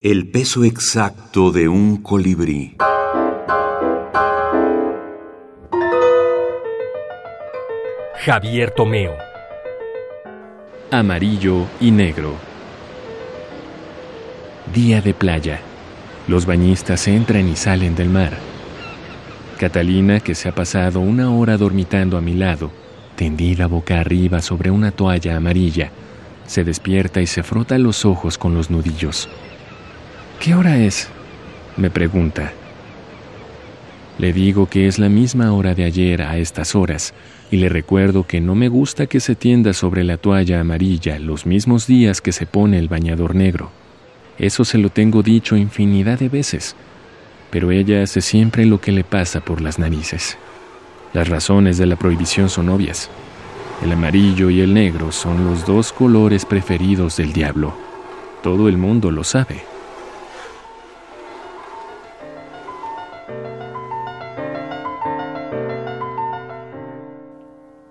El peso exacto de un colibrí. Javier Tomeo. Amarillo y negro. Día de playa. Los bañistas entran y salen del mar. Catalina, que se ha pasado una hora dormitando a mi lado, tendida boca arriba sobre una toalla amarilla, se despierta y se frota los ojos con los nudillos. ¿Qué hora es? me pregunta. Le digo que es la misma hora de ayer a estas horas y le recuerdo que no me gusta que se tienda sobre la toalla amarilla los mismos días que se pone el bañador negro. Eso se lo tengo dicho infinidad de veces, pero ella hace siempre lo que le pasa por las narices. Las razones de la prohibición son obvias. El amarillo y el negro son los dos colores preferidos del diablo. Todo el mundo lo sabe.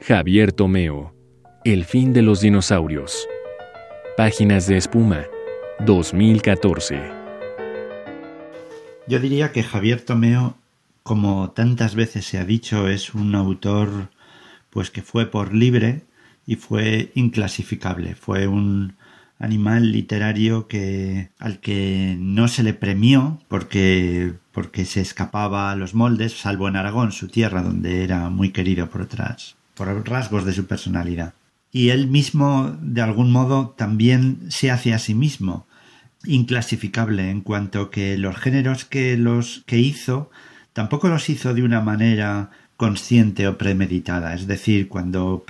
Javier Tomeo, El fin de los dinosaurios. Páginas de espuma, 2014. Yo diría que Javier Tomeo, como tantas veces se ha dicho, es un autor pues que fue por libre y fue inclasificable, fue un animal literario que al que no se le premió porque porque se escapaba a los moldes, salvo en Aragón, su tierra, donde era muy querido por otras por rasgos de su personalidad. Y él mismo, de algún modo, también se hace a sí mismo inclasificable en cuanto que los géneros que los que hizo tampoco los hizo de una manera consciente o premeditada. Es decir, cuando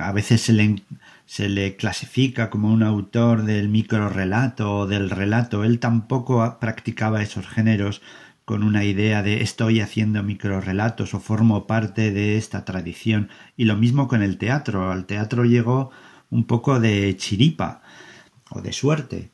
a veces se le, se le clasifica como un autor del microrelato o del relato, él tampoco practicaba esos géneros con una idea de estoy haciendo microrelatos o formo parte de esta tradición. Y lo mismo con el teatro. Al teatro llegó un poco de chiripa o de suerte.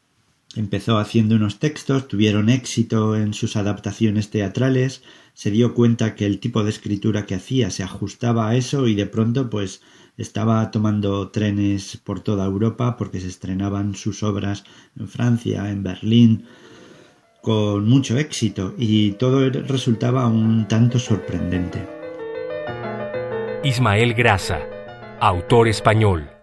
Empezó haciendo unos textos, tuvieron éxito en sus adaptaciones teatrales, se dio cuenta que el tipo de escritura que hacía se ajustaba a eso y de pronto pues estaba tomando trenes por toda Europa porque se estrenaban sus obras en Francia, en Berlín, con mucho éxito y todo resultaba un tanto sorprendente. Ismael Grasa, autor español.